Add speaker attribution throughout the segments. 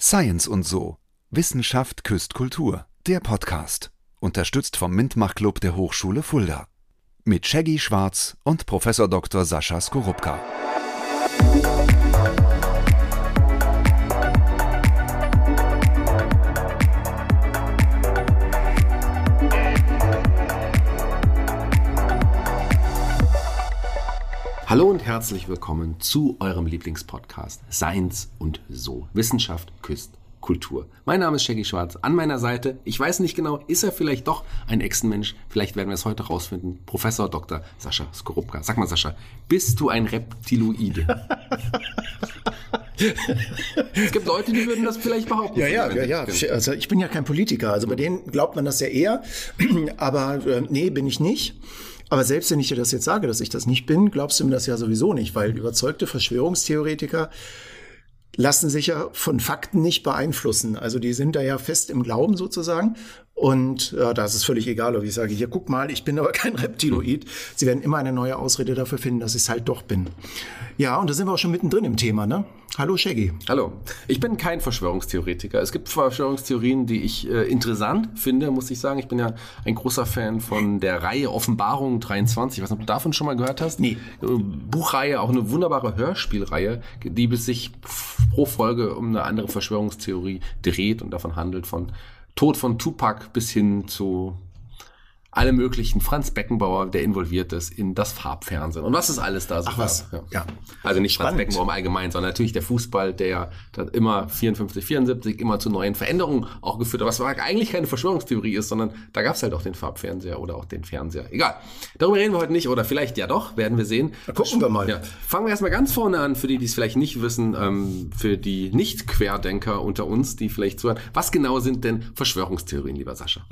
Speaker 1: Science und so. Wissenschaft küsst Kultur. Der Podcast. Unterstützt vom Mintmach Club der Hochschule Fulda. Mit Shaggy Schwarz und Professor Dr. Sascha Skorupka.
Speaker 2: Hallo und herzlich willkommen zu eurem Lieblingspodcast Science und so. Wissenschaft küsst Kultur. Mein Name ist Shaggy Schwarz. An meiner Seite, ich weiß nicht genau, ist er vielleicht doch ein Echsenmensch? Vielleicht werden wir es heute rausfinden. Professor Dr. Sascha Skorupka. Sag mal, Sascha, bist du ein Reptiloide? es gibt Leute, die würden das vielleicht behaupten.
Speaker 3: Ja, ja, ja, ja. Also ich bin ja kein Politiker. Also bei denen glaubt man das ja eher. Aber äh, nee, bin ich nicht. Aber selbst wenn ich dir das jetzt sage, dass ich das nicht bin, glaubst du mir das ja sowieso nicht, weil überzeugte Verschwörungstheoretiker lassen sich ja von Fakten nicht beeinflussen. Also die sind da ja fest im Glauben sozusagen. Und äh, da ist es völlig egal, ob ich sage, hier guck mal, ich bin aber kein Reptiloid. Sie werden immer eine neue Ausrede dafür finden, dass ich es halt doch bin. Ja, und da sind wir auch schon mittendrin im Thema, ne? Hallo Shaggy.
Speaker 2: Hallo. Ich bin kein Verschwörungstheoretiker. Es gibt Verschwörungstheorien, die ich äh, interessant finde, muss ich sagen. Ich bin ja ein großer Fan von der Reihe Offenbarung 23. Was du davon schon mal gehört hast?
Speaker 3: Nee.
Speaker 2: Äh, Buchreihe, auch eine wunderbare Hörspielreihe, die bis sich pro Folge um eine andere Verschwörungstheorie dreht und davon handelt von Tod von Tupac bis hin zu alle möglichen Franz Beckenbauer, der involviert ist in das Farbfernsehen. Und was ist alles da so?
Speaker 3: Ach was,
Speaker 2: ja. ja. Also nicht Spannend. Franz Beckenbauer im Allgemeinen, sondern natürlich der Fußball, der immer 54, 74 immer zu neuen Veränderungen auch geführt hat, was eigentlich keine Verschwörungstheorie ist, sondern da gab es halt auch den Farbfernseher oder auch den Fernseher. Egal. Darüber reden wir heute nicht oder vielleicht ja doch, werden wir sehen.
Speaker 3: Da gucken wir mal.
Speaker 2: Ja. Fangen wir erstmal ganz vorne an, für die, die es vielleicht nicht wissen, ähm, für die Nicht-Querdenker unter uns, die vielleicht zuhören. Was genau sind denn Verschwörungstheorien, lieber Sascha?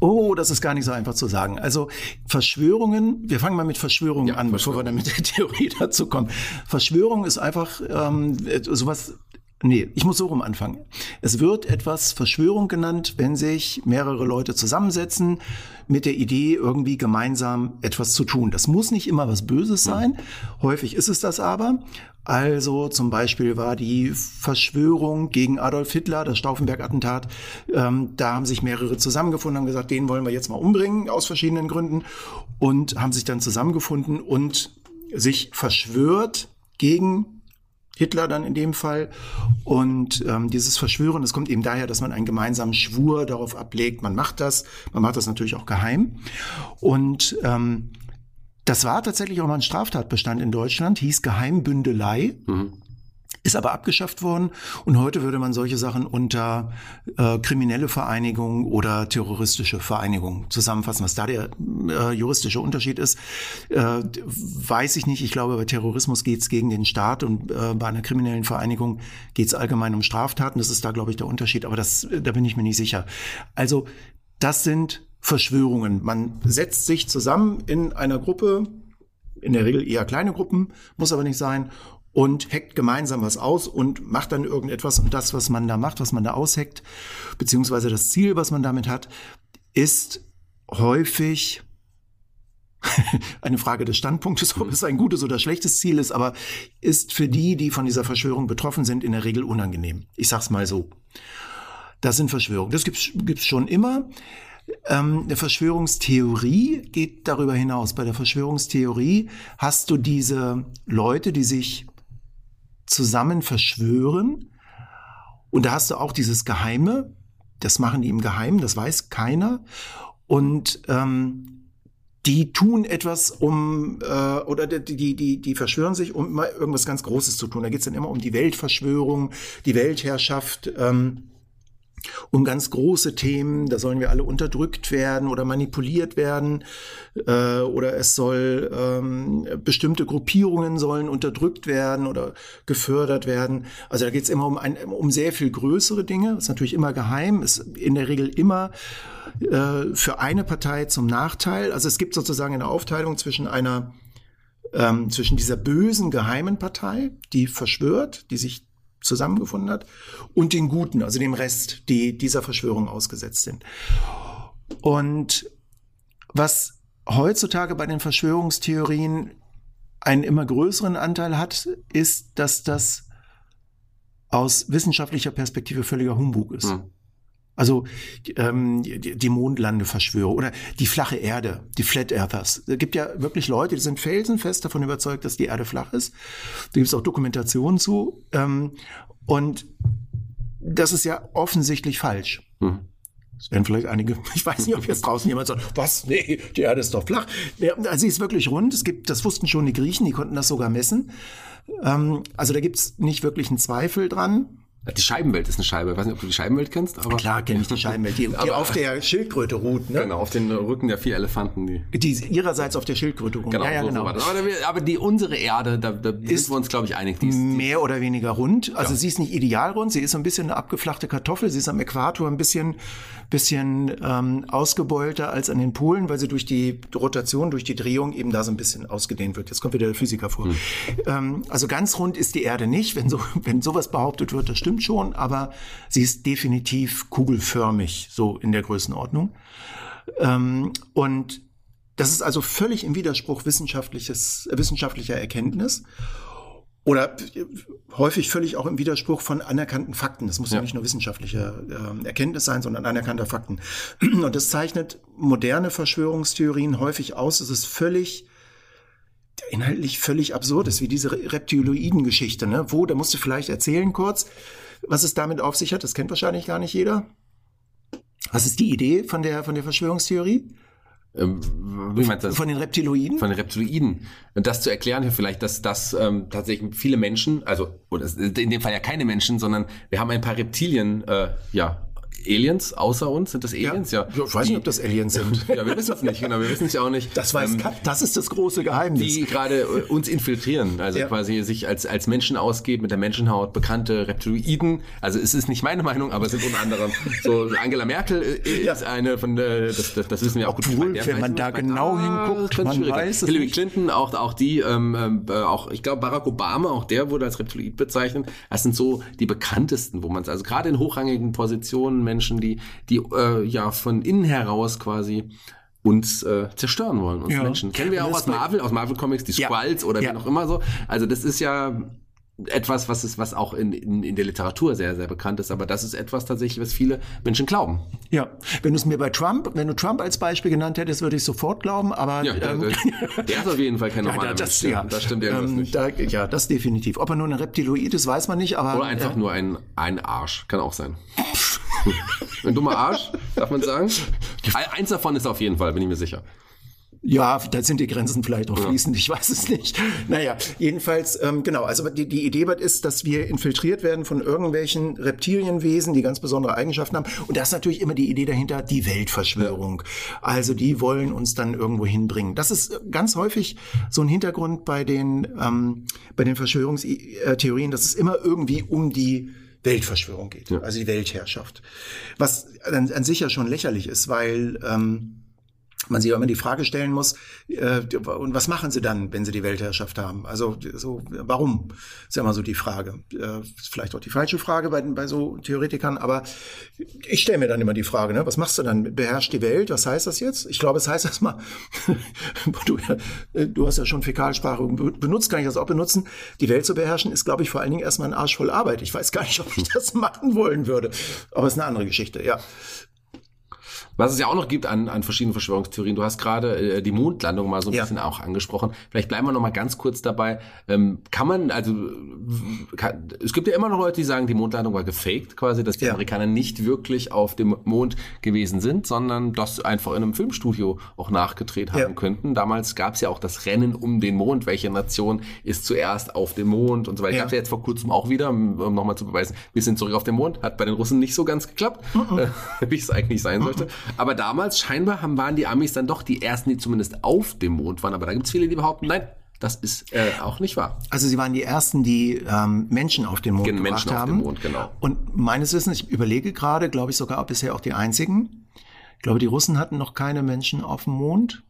Speaker 3: Oh, das ist gar nicht so einfach zu sagen. Also Verschwörungen, wir fangen mal mit Verschwörungen ja, an, bevor wir dann mit der Theorie dazu kommen. Verschwörung ist einfach ähm, sowas Nee, ich muss so rum anfangen. Es wird etwas Verschwörung genannt, wenn sich mehrere Leute zusammensetzen mit der Idee, irgendwie gemeinsam etwas zu tun. Das muss nicht immer was Böses sein. Ja. Häufig ist es das aber. Also zum Beispiel war die Verschwörung gegen Adolf Hitler, das Stauffenberg-Attentat. Ähm, da haben sich mehrere zusammengefunden, haben gesagt, den wollen wir jetzt mal umbringen aus verschiedenen Gründen und haben sich dann zusammengefunden und sich verschwört gegen Hitler dann in dem Fall. Und ähm, dieses Verschwören, das kommt eben daher, dass man einen gemeinsamen Schwur darauf ablegt, man macht das, man macht das natürlich auch geheim. Und ähm, das war tatsächlich auch mal ein Straftatbestand in Deutschland, hieß Geheimbündelei. Mhm ist aber abgeschafft worden und heute würde man solche Sachen unter äh, kriminelle Vereinigung oder terroristische Vereinigung zusammenfassen. Was da der äh, juristische Unterschied ist, äh, weiß ich nicht. Ich glaube, bei Terrorismus geht es gegen den Staat und äh, bei einer kriminellen Vereinigung geht es allgemein um Straftaten. Das ist da, glaube ich, der Unterschied, aber das, da bin ich mir nicht sicher. Also das sind Verschwörungen. Man setzt sich zusammen in einer Gruppe, in der Regel eher kleine Gruppen, muss aber nicht sein, und hackt gemeinsam was aus und macht dann irgendetwas und das, was man da macht, was man da aushackt, beziehungsweise das Ziel, was man damit hat, ist häufig eine Frage des Standpunktes, ob es ein gutes oder schlechtes Ziel ist, aber ist für die, die von dieser Verschwörung betroffen sind, in der Regel unangenehm. Ich sag's mal so. Das sind Verschwörungen. Das gibt's, gibt's schon immer. Ähm, eine Verschwörungstheorie geht darüber hinaus. Bei der Verschwörungstheorie hast du diese Leute, die sich zusammen verschwören. Und da hast du auch dieses Geheime. Das machen die im Geheimen, das weiß keiner. Und ähm, die tun etwas, um äh, oder die, die, die, verschwören sich, um immer irgendwas ganz Großes zu tun. Da geht es dann immer um die Weltverschwörung, die Weltherrschaft. Ähm, um ganz große Themen, da sollen wir alle unterdrückt werden oder manipuliert werden äh, oder es soll ähm, bestimmte Gruppierungen sollen unterdrückt werden oder gefördert werden. Also da geht es immer um, ein, um sehr viel größere Dinge. Ist natürlich immer geheim, ist in der Regel immer äh, für eine Partei zum Nachteil. Also es gibt sozusagen eine Aufteilung zwischen einer ähm, zwischen dieser bösen geheimen Partei, die verschwört, die sich zusammengefunden hat, und den Guten, also dem Rest, die dieser Verschwörung ausgesetzt sind. Und was heutzutage bei den Verschwörungstheorien einen immer größeren Anteil hat, ist, dass das aus wissenschaftlicher Perspektive völliger Humbug ist. Hm. Also ähm, die, die Mondlandeverschwörer oder die flache Erde, die Flat Earthers. Es gibt ja wirklich Leute, die sind felsenfest davon überzeugt, dass die Erde flach ist. Da gibt es auch Dokumentationen zu. Ähm, und das ist ja offensichtlich falsch. Hm. Es werden vielleicht einige, ich weiß nicht, ob jetzt draußen jemand sagt, was? Nee, die Erde ist doch flach. Also sie ist wirklich rund. Es gibt, das wussten schon die Griechen, die konnten das sogar messen. Ähm, also da gibt es nicht wirklich einen Zweifel dran.
Speaker 2: Die Scheibenwelt ist eine Scheibe. Ich weiß nicht, ob du die Scheibenwelt kennst.
Speaker 3: Aber Klar kenne ich die Scheibenwelt, die, die auf der Schildkröte ruht.
Speaker 2: Ne? Genau, auf den Rücken der vier Elefanten.
Speaker 3: Die, die ihrerseits auf der Schildkröte ruhen.
Speaker 2: Genau, ja, ja, so genau. So aber, aber, die unsere Erde, da, da ist sind wir uns, glaube ich, einig.
Speaker 3: Die ist, mehr oder weniger rund. Also ja. sie ist nicht ideal rund, sie ist so ein bisschen eine abgeflachte Kartoffel. Sie ist am Äquator ein bisschen, bisschen ähm, ausgebeulter als an den Polen, weil sie durch die Rotation, durch die Drehung eben da so ein bisschen ausgedehnt wird. Jetzt kommt wieder der Physiker vor. Hm. Ähm, also ganz rund ist die Erde nicht. Wenn, so, wenn sowas behauptet wird, das stimmt schon, aber Sie ist definitiv kugelförmig, so in der Größenordnung. Ähm, und das ist also völlig im Widerspruch wissenschaftliches, wissenschaftlicher Erkenntnis oder häufig völlig auch im Widerspruch von anerkannten Fakten. Das muss ja, ja nicht nur wissenschaftliche äh, Erkenntnis sein, sondern anerkannter Fakten. Und das zeichnet moderne Verschwörungstheorien häufig aus. Es ist völlig inhaltlich völlig absurd ist, wie diese Reptiloiden-Geschichte. Ne? Wo, da musst du vielleicht erzählen kurz, was es damit auf sich hat, das kennt wahrscheinlich gar nicht jeder. Was ist die Idee von der, von der Verschwörungstheorie?
Speaker 2: Ähm, wie meinst du das?
Speaker 3: Von den Reptiloiden?
Speaker 2: Von den Reptiloiden. Und das zu erklären, vielleicht, dass das ähm, tatsächlich viele Menschen, also oder in dem Fall ja keine Menschen, sondern wir haben ein paar Reptilien, äh, ja, Aliens außer uns? Sind das Aliens?
Speaker 3: Ja. ja. Ich weiß die, nicht, ob das Aliens sind.
Speaker 2: ja, wir wissen es nicht, genau. Wir wissen es ja auch nicht.
Speaker 3: Das weiß, ähm, das ist das große Geheimnis.
Speaker 2: Die gerade äh, uns infiltrieren, also ja. quasi sich als, als Menschen ausgeben, mit der Menschenhaut, bekannte Reptiloiden. Also es ist nicht meine Meinung, aber es sind unter anderem so Angela Merkel äh, ja. ist eine von der, das, das, das wissen wir auch gut.
Speaker 3: Obwohl, wenn man da genau ah, hinguckt, man weiß
Speaker 2: Hillary nicht. Clinton, auch, auch die, ähm, äh, auch, ich glaube Barack Obama, auch der wurde als Reptiloid bezeichnet. Das sind so die bekanntesten, wo man es, also gerade in hochrangigen Positionen, Menschen, die, die äh, ja von innen heraus quasi uns äh, zerstören wollen, uns ja. Menschen. Kennen wir auch aus Marvel, aus Marvel Comics, die Squalls ja. oder ja. wie auch immer so. Also das ist ja etwas, was ist, was auch in, in, in der Literatur sehr, sehr bekannt ist, aber das ist etwas tatsächlich, was viele Menschen glauben.
Speaker 3: Ja, wenn du es mir bei Trump, wenn du Trump als Beispiel genannt hättest, würde ich sofort glauben, aber
Speaker 2: ja, ähm, der, der ist auf jeden Fall kein normaler
Speaker 3: ja, das,
Speaker 2: Mensch.
Speaker 3: Ja, das stimmt irgendwas ähm, nicht. Da, ja, das definitiv. Ob er nur ein Reptiloid ist, weiß man nicht, aber
Speaker 2: oder einfach äh, nur ein ein Arsch, kann auch sein. ein dummer Arsch, darf man sagen. Eins davon ist auf jeden Fall, bin ich mir sicher.
Speaker 3: Ja, da sind die Grenzen vielleicht auch fließend, ich weiß es nicht. Naja, jedenfalls, ähm, genau, also die, die Idee ist, dass wir infiltriert werden von irgendwelchen Reptilienwesen, die ganz besondere Eigenschaften haben. Und da ist natürlich immer die Idee dahinter, die Weltverschwörung. Also die wollen uns dann irgendwo hinbringen. Das ist ganz häufig so ein Hintergrund bei den, ähm, bei den Verschwörungstheorien, dass es immer irgendwie um die Weltverschwörung geht, ja. also die Weltherrschaft. Was an, an sich ja schon lächerlich ist, weil ähm, man sich immer die Frage stellen muss, äh, und was machen sie dann, wenn sie die Weltherrschaft haben? Also so, warum? Ist ja immer so die Frage. Äh, vielleicht auch die falsche Frage bei, bei so Theoretikern, aber ich stelle mir dann immer die Frage, ne, was machst du dann? Beherrscht die Welt? Was heißt das jetzt? Ich glaube, es heißt erstmal, du, äh, du hast ja schon Fäkalsprache benutzt, kann ich das auch benutzen. Die Welt zu beherrschen ist, glaube ich, vor allen Dingen erstmal ein Arsch voll Arbeit. Ich weiß gar nicht, ob ich das machen wollen würde. Aber es ist eine andere Geschichte, ja.
Speaker 2: Was es ja auch noch gibt an, an verschiedenen Verschwörungstheorien. Du hast gerade äh, die Mondlandung mal so ein ja. bisschen auch angesprochen. Vielleicht bleiben wir noch mal ganz kurz dabei. Ähm, kann man, also kann, es gibt ja immer noch Leute, die sagen, die Mondlandung war gefaked, quasi, dass die ja. Amerikaner nicht wirklich auf dem Mond gewesen sind, sondern das einfach in einem Filmstudio auch nachgedreht haben ja. könnten. Damals gab es ja auch das Rennen um den Mond. Welche Nation ist zuerst auf dem Mond und so weiter. Ja. Gab es ja jetzt vor kurzem auch wieder, um nochmal zu beweisen, wir sind zurück auf dem Mond. Hat bei den Russen nicht so ganz geklappt, mhm. wie es eigentlich sein sollte. Aber damals scheinbar haben, waren die Amis dann doch die ersten, die zumindest auf dem Mond waren. Aber da gibt es viele, die behaupten, nein, das ist äh, auch nicht wahr.
Speaker 3: Also sie waren die ersten, die ähm, Menschen auf den Mond Gen gebracht Menschen haben. Auf dem Mond, genau. Und meines Wissens, ich überlege gerade, glaube ich sogar bisher auch die einzigen. Ich glaube, die Russen hatten noch keine Menschen auf dem Mond.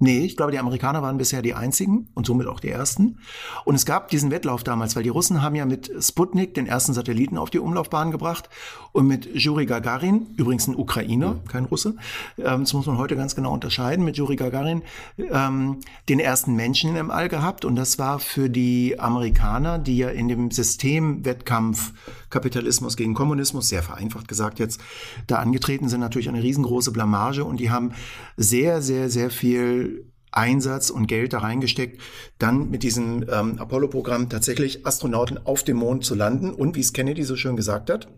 Speaker 3: Nee, ich glaube, die Amerikaner waren bisher die einzigen und somit auch die ersten. Und es gab diesen Wettlauf damals, weil die Russen haben ja mit Sputnik den ersten Satelliten auf die Umlaufbahn gebracht und mit Juri Gagarin, übrigens ein Ukrainer, kein Russe, ähm, das muss man heute ganz genau unterscheiden, mit Juri Gagarin ähm, den ersten Menschen im All gehabt. Und das war für die Amerikaner, die ja in dem Systemwettkampf Kapitalismus gegen Kommunismus, sehr vereinfacht gesagt jetzt, da angetreten sind, natürlich eine riesengroße Blamage und die haben sehr, sehr, sehr viel Einsatz und Geld da reingesteckt, dann mit diesem ähm, Apollo-Programm tatsächlich Astronauten auf dem Mond zu landen und, wie es Kennedy so schön gesagt hat,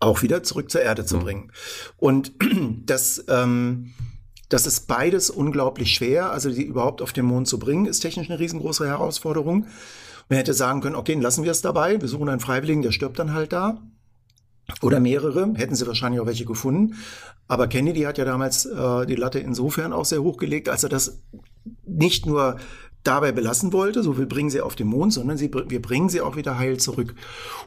Speaker 3: auch wieder zurück zur Erde zu mhm. bringen. Und das, ähm, das ist beides unglaublich schwer. Also die überhaupt auf den Mond zu bringen, ist technisch eine riesengroße Herausforderung. Man hätte sagen können, okay, lassen wir es dabei, wir suchen einen Freiwilligen, der stirbt dann halt da. Oder mehrere, hätten sie wahrscheinlich auch welche gefunden. Aber Kennedy hat ja damals äh, die Latte insofern auch sehr hoch gelegt, als er das nicht nur dabei belassen wollte, so wir bringen sie auf den Mond, sondern sie, wir bringen sie auch wieder heil zurück.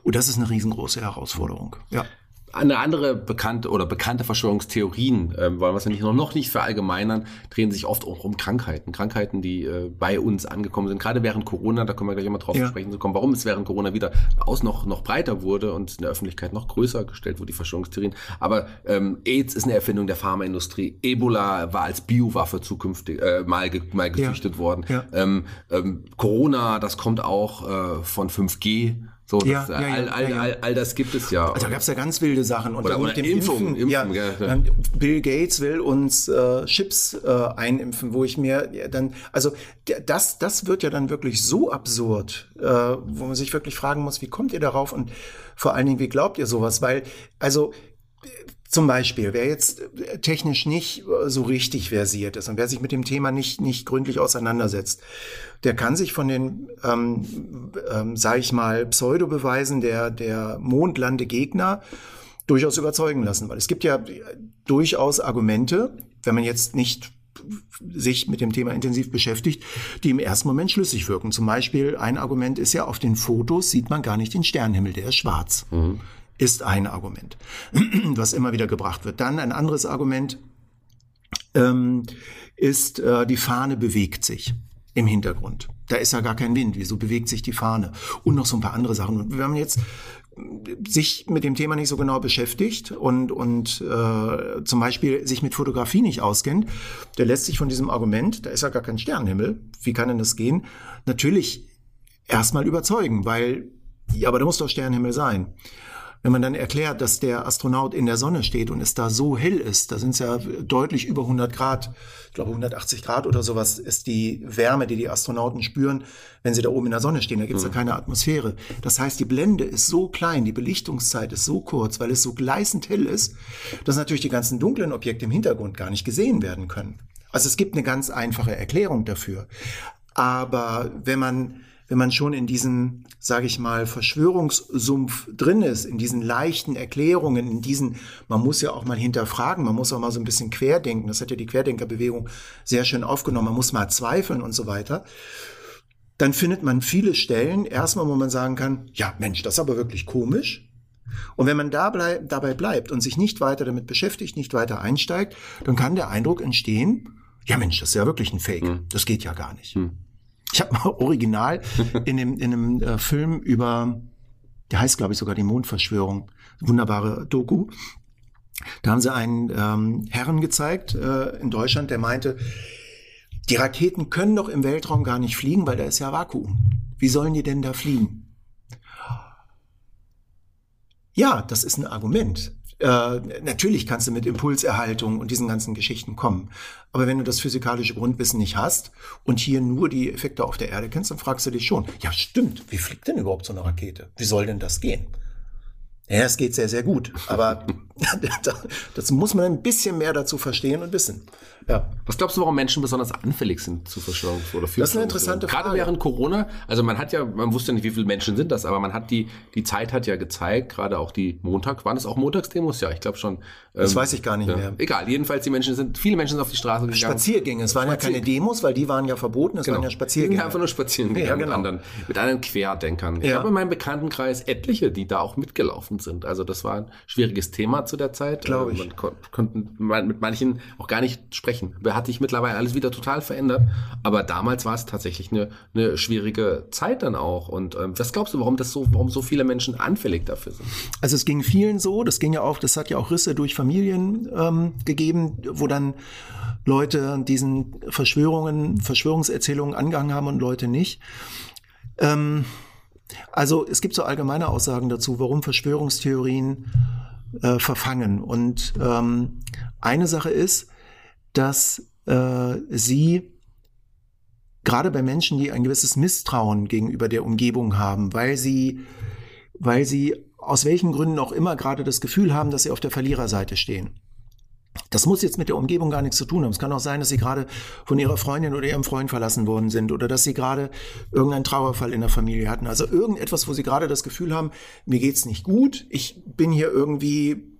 Speaker 3: Und das ist eine riesengroße Herausforderung. Ja.
Speaker 2: Eine andere bekannte oder bekannte Verschwörungstheorien, äh, wollen wir es ja nicht, noch, noch nicht verallgemeinern, drehen sich oft auch um Krankheiten. Krankheiten, die äh, bei uns angekommen sind. Gerade während Corona, da können wir gleich immer drauf ja. sprechen zu kommen, warum es während Corona wieder aus noch, noch breiter wurde und in der Öffentlichkeit noch größer gestellt wurde, die Verschwörungstheorien. Aber ähm, AIDS ist eine Erfindung der Pharmaindustrie. Ebola war als Biowaffe zukünftig äh, mal, ge, mal gezüchtet ja. worden. Ja. Ähm, ähm, Corona, das kommt auch äh, von 5G. So, das, ja, ja, all, all, all, all, das gibt es ja.
Speaker 3: Also da gab es ja ganz wilde Sachen.
Speaker 2: Und oder, oder dem Impfung. Impfen,
Speaker 3: Impfen ja, Bill Gates will uns äh, Chips äh, einimpfen, wo ich mir ja, dann, also das, das wird ja dann wirklich so absurd, äh, wo man sich wirklich fragen muss, wie kommt ihr darauf und vor allen Dingen, wie glaubt ihr sowas? Weil, also zum Beispiel, wer jetzt äh, technisch nicht äh, so richtig versiert ist und wer sich mit dem Thema nicht, nicht gründlich auseinandersetzt, der kann sich von den, ähm, ähm, sage ich mal, Pseudo-Beweisen der, der Mondlandegegner durchaus überzeugen lassen. Weil es gibt ja durchaus Argumente, wenn man jetzt nicht sich mit dem Thema intensiv beschäftigt, die im ersten Moment schlüssig wirken. Zum Beispiel ein Argument ist ja, auf den Fotos sieht man gar nicht den Sternenhimmel, der ist schwarz. Mhm ist ein Argument, was immer wieder gebracht wird. Dann ein anderes Argument ähm, ist, äh, die Fahne bewegt sich im Hintergrund. Da ist ja gar kein Wind. Wieso bewegt sich die Fahne? Und noch so ein paar andere Sachen. Und wenn man jetzt sich mit dem Thema nicht so genau beschäftigt und, und äh, zum Beispiel sich mit Fotografie nicht auskennt, der lässt sich von diesem Argument, da ist ja gar kein Sternenhimmel, wie kann denn das gehen, natürlich erstmal überzeugen, weil, ja, aber da muss doch Sternenhimmel sein. Wenn man dann erklärt, dass der Astronaut in der Sonne steht und es da so hell ist, da sind es ja deutlich über 100 Grad, ich glaube 180 Grad oder sowas ist die Wärme, die die Astronauten spüren, wenn sie da oben in der Sonne stehen. Da gibt es mhm. ja keine Atmosphäre. Das heißt, die Blende ist so klein, die Belichtungszeit ist so kurz, weil es so gleißend hell ist, dass natürlich die ganzen dunklen Objekte im Hintergrund gar nicht gesehen werden können. Also es gibt eine ganz einfache Erklärung dafür. Aber wenn man wenn man schon in diesem, sage ich mal, Verschwörungssumpf drin ist, in diesen leichten Erklärungen, in diesen, man muss ja auch mal hinterfragen, man muss auch mal so ein bisschen querdenken, das hat ja die Querdenkerbewegung sehr schön aufgenommen, man muss mal zweifeln und so weiter, dann findet man viele Stellen, erstmal, wo man sagen kann, ja Mensch, das ist aber wirklich komisch, und wenn man da bleib, dabei bleibt und sich nicht weiter damit beschäftigt, nicht weiter einsteigt, dann kann der Eindruck entstehen, ja Mensch, das ist ja wirklich ein Fake. Hm. Das geht ja gar nicht. Hm. Ich habe mal original in, dem, in einem äh, Film über, der heißt glaube ich sogar die Mondverschwörung, wunderbare Doku. Da haben sie einen ähm, Herren gezeigt äh, in Deutschland, der meinte, die Raketen können doch im Weltraum gar nicht fliegen, weil da ist ja Vakuum. Wie sollen die denn da fliegen? Ja, das ist ein Argument. Äh, natürlich kannst du mit Impulserhaltung und diesen ganzen Geschichten kommen. Aber wenn du das physikalische Grundwissen nicht hast und hier nur die Effekte auf der Erde kennst, dann fragst du dich schon, ja stimmt, wie fliegt denn überhaupt so eine Rakete? Wie soll denn das gehen? Ja, es geht sehr, sehr gut. Aber das muss man ein bisschen mehr dazu verstehen und wissen.
Speaker 2: Ja. Was glaubst du, warum Menschen besonders anfällig sind zu Verschwörungs- oder
Speaker 3: für Das ist eine interessante
Speaker 2: Frage. Gerade während Corona, also man hat ja, man wusste nicht, wie viele Menschen sind das, aber man hat die, die Zeit hat ja gezeigt, gerade auch die Montag, waren es auch Montagsdemos? Ja, ich glaube schon.
Speaker 3: Das ähm, weiß ich gar nicht ja. mehr.
Speaker 2: Egal, jedenfalls die Menschen sind, viele Menschen sind auf die Straße gegangen.
Speaker 3: Spaziergänge, es waren Spazier ja keine Demos, weil die waren ja verboten, es genau. waren ja Spaziergänge. Ja,
Speaker 2: einfach nur spazieren ja, genau. mit anderen, mit anderen Querdenkern. Ich habe in meinem Bekanntenkreis etliche, die da auch mitgelaufen sind. Also das war ein schwieriges Thema zu der Zeit.
Speaker 3: Glaube
Speaker 2: äh,
Speaker 3: ich.
Speaker 2: Man kon konnte mit manchen auch gar nicht sprechen. Hat sich mittlerweile alles wieder total verändert. Aber damals war es tatsächlich eine, eine schwierige Zeit dann auch. Und ähm, was glaubst du, warum das so, warum so viele Menschen anfällig dafür sind?
Speaker 3: Also es ging vielen so, das ging ja auch, das hat ja auch Risse durch Familien ähm, gegeben, wo dann Leute diesen Verschwörungen, Verschwörungserzählungen angehangen haben und Leute nicht. Ähm, also es gibt so allgemeine Aussagen dazu, warum Verschwörungstheorien äh, verfangen. Und ähm, eine Sache ist, dass äh, sie gerade bei Menschen, die ein gewisses Misstrauen gegenüber der Umgebung haben, weil sie, weil sie aus welchen Gründen auch immer gerade das Gefühl haben, dass sie auf der Verliererseite stehen. Das muss jetzt mit der Umgebung gar nichts zu tun haben. Es kann auch sein, dass sie gerade von ihrer Freundin oder ihrem Freund verlassen worden sind oder dass sie gerade irgendeinen Trauerfall in der Familie hatten. Also irgendetwas, wo sie gerade das Gefühl haben, mir geht's nicht gut, ich bin hier irgendwie,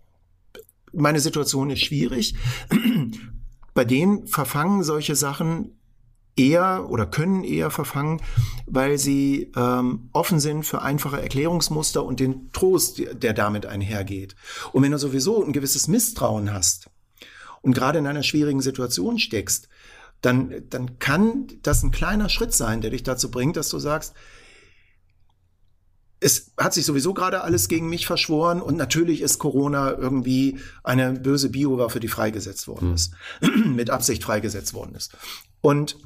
Speaker 3: meine Situation ist schwierig. Bei denen verfangen solche Sachen eher oder können eher verfangen, weil sie ähm, offen sind für einfache Erklärungsmuster und den Trost, der damit einhergeht. Und wenn du sowieso ein gewisses Misstrauen hast und gerade in einer schwierigen Situation steckst, dann, dann kann das ein kleiner Schritt sein, der dich dazu bringt, dass du sagst, es hat sich sowieso gerade alles gegen mich verschworen und natürlich ist Corona irgendwie eine böse Biowaffe, die freigesetzt worden ist, mit Absicht freigesetzt worden ist. Und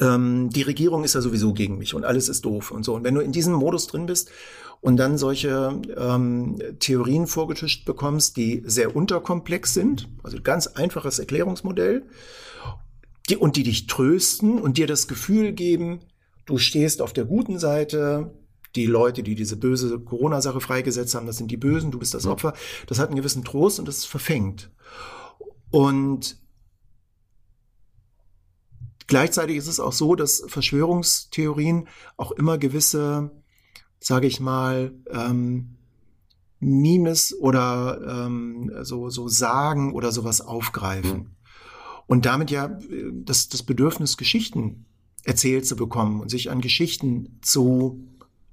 Speaker 3: ähm, die Regierung ist ja sowieso gegen mich und alles ist doof und so. Und wenn du in diesem Modus drin bist und dann solche ähm, Theorien vorgetischt bekommst, die sehr unterkomplex sind, also ganz einfaches Erklärungsmodell, die, und die dich trösten und dir das Gefühl geben, du stehst auf der guten Seite, die Leute, die diese böse Corona-Sache freigesetzt haben, das sind die Bösen, du bist das Opfer, das hat einen gewissen Trost und das verfängt. Und Gleichzeitig ist es auch so, dass Verschwörungstheorien auch immer gewisse, sage ich mal, ähm, Mimes oder ähm, so, so Sagen oder sowas aufgreifen. Mhm. Und damit ja das, das Bedürfnis, Geschichten erzählt zu bekommen und sich an Geschichten zu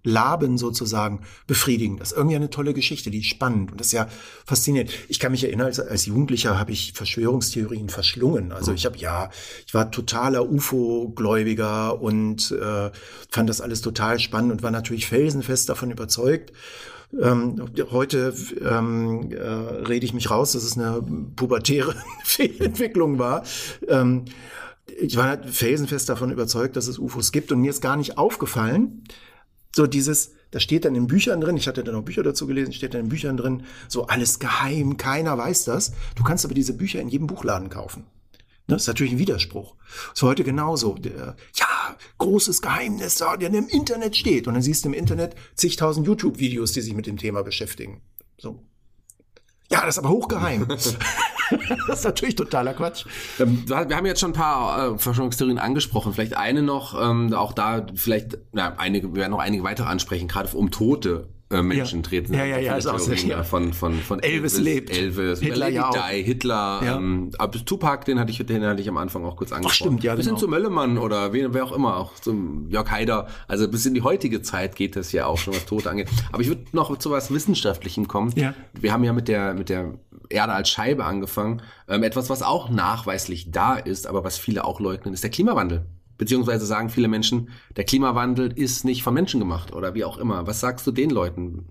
Speaker 3: Laben sozusagen befriedigen. Das ist irgendwie eine tolle Geschichte, die ist spannend und das ist ja faszinierend. Ich kann mich erinnern, als, als Jugendlicher habe ich Verschwörungstheorien verschlungen. Also ich habe ja, ich war totaler UFO-Gläubiger und äh, fand das alles total spannend und war natürlich felsenfest davon überzeugt. Ähm, heute ähm, äh, rede ich mich raus, dass es eine pubertäre Fehlentwicklung war. Ähm, ich war felsenfest davon überzeugt, dass es UFOs gibt und mir ist gar nicht aufgefallen, so dieses, da steht dann in Büchern drin, ich hatte dann auch Bücher dazu gelesen, steht dann in Büchern drin, so alles geheim, keiner weiß das. Du kannst aber diese Bücher in jedem Buchladen kaufen. Das ist natürlich ein Widerspruch. Ist heute genauso. Ja, großes Geheimnis, der im Internet steht. Und dann siehst du im Internet zigtausend YouTube-Videos, die sich mit dem Thema beschäftigen. So. Ja, das ist aber hochgeheim. das ist natürlich totaler Quatsch.
Speaker 2: Ähm, wir haben jetzt schon ein paar äh, Verschwörungstheorien angesprochen. Vielleicht eine noch, ähm, auch da vielleicht, na, einige, wir werden noch einige weitere ansprechen, gerade um Tote äh, Menschen
Speaker 3: ja.
Speaker 2: treten.
Speaker 3: Ja, ja, ja,
Speaker 2: ist auch sehr, ja. Von, von, von
Speaker 3: Elvis, Elvis lebt.
Speaker 2: Elvis,
Speaker 3: Hitler
Speaker 2: Lady
Speaker 3: ja
Speaker 2: Di, Hitler,
Speaker 3: ja.
Speaker 2: ähm, aber Tupac, den hatte ich, den hatte ich am Anfang auch kurz angesprochen.
Speaker 3: Ach, stimmt, ja,
Speaker 2: Bis
Speaker 3: genau.
Speaker 2: hin zu Möllemann oder wer, wer auch immer, auch zum Jörg Haider. Also bis in die heutige Zeit geht das ja auch schon, was Tote angeht. Aber ich würde noch zu was Wissenschaftlichem kommen.
Speaker 3: Ja.
Speaker 2: Wir haben ja mit der, mit der Erde als Scheibe angefangen. Ähm, etwas, was auch nachweislich da ist, aber was viele auch leugnen, ist der Klimawandel. Beziehungsweise sagen viele Menschen, der Klimawandel ist nicht von Menschen gemacht oder wie auch immer. Was sagst du den Leuten?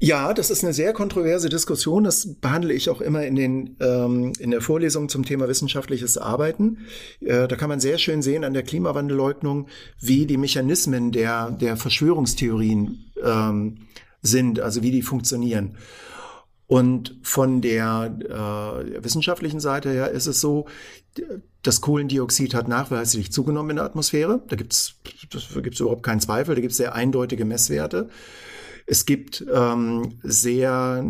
Speaker 3: Ja, das ist eine sehr kontroverse Diskussion. Das behandle ich auch immer in, den, ähm, in der Vorlesung zum Thema wissenschaftliches Arbeiten. Äh, da kann man sehr schön sehen an der Klimawandelleugnung, wie die Mechanismen der, der Verschwörungstheorien ähm, sind, also wie die funktionieren. Und von der äh, wissenschaftlichen Seite her ist es so, das Kohlendioxid hat nachweislich zugenommen in der Atmosphäre. Da gibt's da gibt's überhaupt keinen Zweifel. Da gibt's sehr eindeutige Messwerte. Es gibt ähm, sehr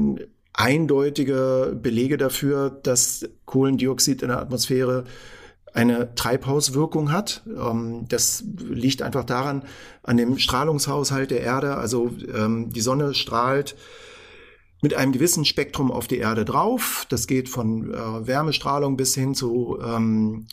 Speaker 3: eindeutige Belege dafür, dass Kohlendioxid in der Atmosphäre eine Treibhauswirkung hat. Ähm, das liegt einfach daran, an dem Strahlungshaushalt der Erde. Also ähm, die Sonne strahlt mit einem gewissen Spektrum auf die Erde drauf. Das geht von äh, Wärmestrahlung bis hin zu ähm,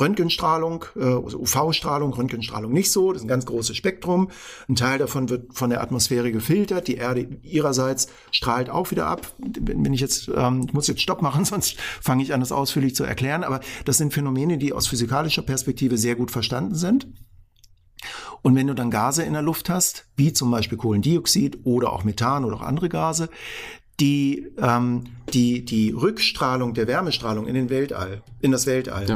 Speaker 3: Röntgenstrahlung, äh, UV-Strahlung, Röntgenstrahlung nicht so. Das ist ein ganz großes Spektrum. Ein Teil davon wird von der Atmosphäre gefiltert. Die Erde ihrerseits strahlt auch wieder ab. Wenn ich jetzt, ähm, ich muss jetzt Stopp machen, sonst fange ich an, das ausführlich zu erklären. Aber das sind Phänomene, die aus physikalischer Perspektive sehr gut verstanden sind. Und wenn du dann Gase in der Luft hast, wie zum Beispiel Kohlendioxid oder auch Methan oder auch andere Gase, die ähm, die die Rückstrahlung der Wärmestrahlung in den Weltall, in das Weltall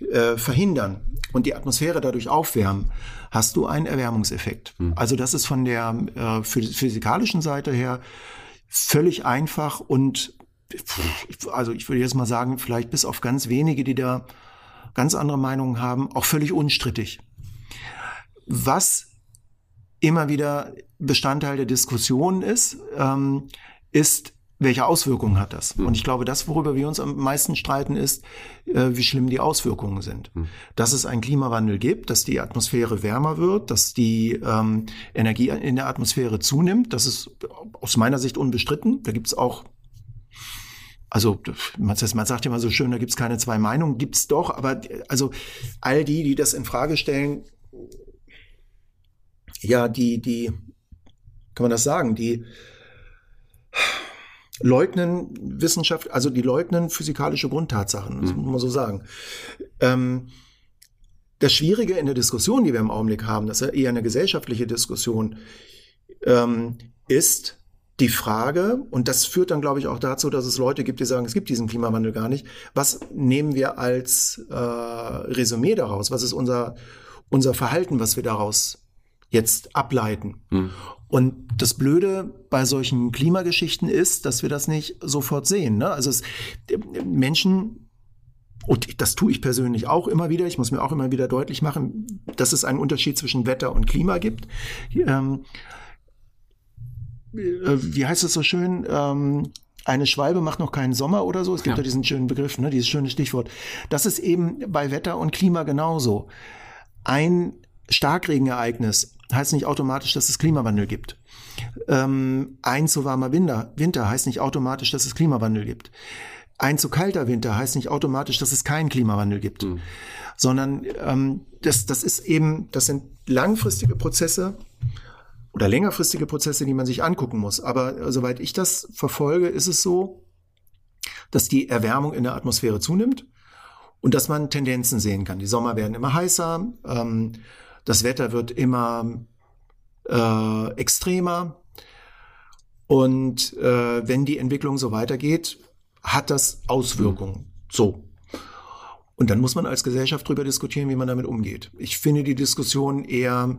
Speaker 3: ja. äh, verhindern und die Atmosphäre dadurch aufwärmen, hast du einen Erwärmungseffekt. Mhm. Also das ist von der äh, physikalischen Seite her völlig einfach und also ich würde jetzt mal sagen, vielleicht bis auf ganz wenige, die da ganz andere Meinungen haben, auch völlig unstrittig. Was immer wieder Bestandteil der Diskussion ist, ähm, ist, welche Auswirkungen hat das? Mhm. Und ich glaube, das, worüber wir uns am meisten streiten, ist, äh, wie schlimm die Auswirkungen sind. Mhm. Dass es einen Klimawandel gibt, dass die Atmosphäre wärmer wird, dass die ähm, Energie in der Atmosphäre zunimmt, das ist aus meiner Sicht unbestritten. Da gibt es auch also man sagt ja immer so schön, da gibt es keine zwei Meinungen, gibt es doch, aber also all die, die das in Frage stellen, ja, die, die, kann man das sagen, die leugnen Wissenschaft, also die leugnen physikalische Grundtatsachen, das mhm. muss man so sagen. Ähm, das Schwierige in der Diskussion, die wir im Augenblick haben, das ist eher eine gesellschaftliche Diskussion, ähm, ist die Frage, und das führt dann, glaube ich, auch dazu, dass es Leute gibt, die sagen, es gibt diesen Klimawandel gar nicht. Was nehmen wir als äh, Resümee daraus? Was ist unser, unser Verhalten, was wir daraus jetzt ableiten? Mhm. Und das Blöde bei solchen Klimageschichten ist, dass wir das nicht sofort sehen. Ne? Also es, Menschen, und das tue ich persönlich auch immer wieder, ich muss mir auch immer wieder deutlich machen, dass es einen Unterschied zwischen Wetter und Klima gibt. Ähm, äh, wie heißt es so schön? Ähm, eine Schwalbe macht noch keinen Sommer oder so. Es gibt ja, ja diesen schönen Begriff, ne, dieses schöne Stichwort. Das ist eben bei Wetter und Klima genauso. Ein Starkregenereignis heißt nicht automatisch, dass es Klimawandel gibt. Ähm, ein zu warmer Winter, Winter heißt nicht automatisch, dass es Klimawandel gibt. Ein zu kalter Winter heißt nicht automatisch, dass es keinen Klimawandel gibt. Mhm. Sondern ähm, das, das ist eben, das sind langfristige Prozesse oder längerfristige Prozesse, die man sich angucken muss. Aber äh, soweit ich das verfolge, ist es so, dass die Erwärmung in der Atmosphäre zunimmt und dass man Tendenzen sehen kann. Die Sommer werden immer heißer. Ähm, das Wetter wird immer äh, extremer. Und äh, wenn die Entwicklung so weitergeht, hat das Auswirkungen. So. Und dann muss man als Gesellschaft darüber diskutieren, wie man damit umgeht. Ich finde die Diskussion eher,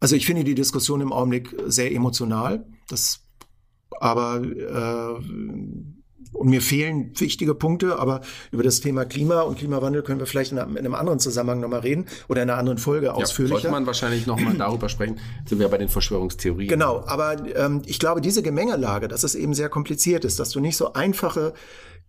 Speaker 3: also ich finde die Diskussion im Augenblick sehr emotional. Das, aber äh, und mir fehlen wichtige Punkte, aber über das Thema Klima und Klimawandel können wir vielleicht in einem anderen Zusammenhang nochmal reden oder in einer anderen Folge ja, ausführlicher.
Speaker 2: Sollte man wahrscheinlich nochmal darüber sprechen, sind wir bei den Verschwörungstheorien.
Speaker 3: Genau, aber ähm, ich glaube, diese Gemengelage, dass es eben sehr kompliziert ist, dass du nicht so einfache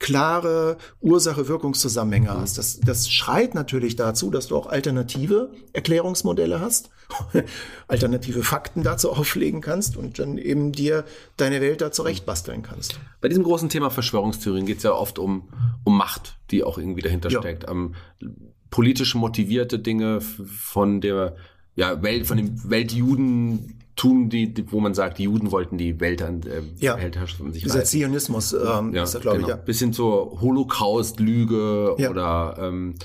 Speaker 3: klare Ursache-Wirkungszusammenhänge hast. Das, das schreit natürlich dazu, dass du auch alternative Erklärungsmodelle hast, alternative Fakten dazu auflegen kannst und dann eben dir deine Welt da zurechtbasteln kannst.
Speaker 2: Bei diesem großen Thema Verschwörungstheorien geht es ja oft um, um Macht, die auch irgendwie dahinter ja. steckt. Ähm, politisch motivierte Dinge von der ja, Welt, von dem Weltjuden Tum, die, die, wo man sagt, die Juden wollten die Welt an äh,
Speaker 3: ja. Weltherrschaft an sich Dieser Zionismus ähm,
Speaker 2: ja, ist da, glaube genau. ich. Ja. Bis hin zur Holocaust-Lüge ja. oder ähm,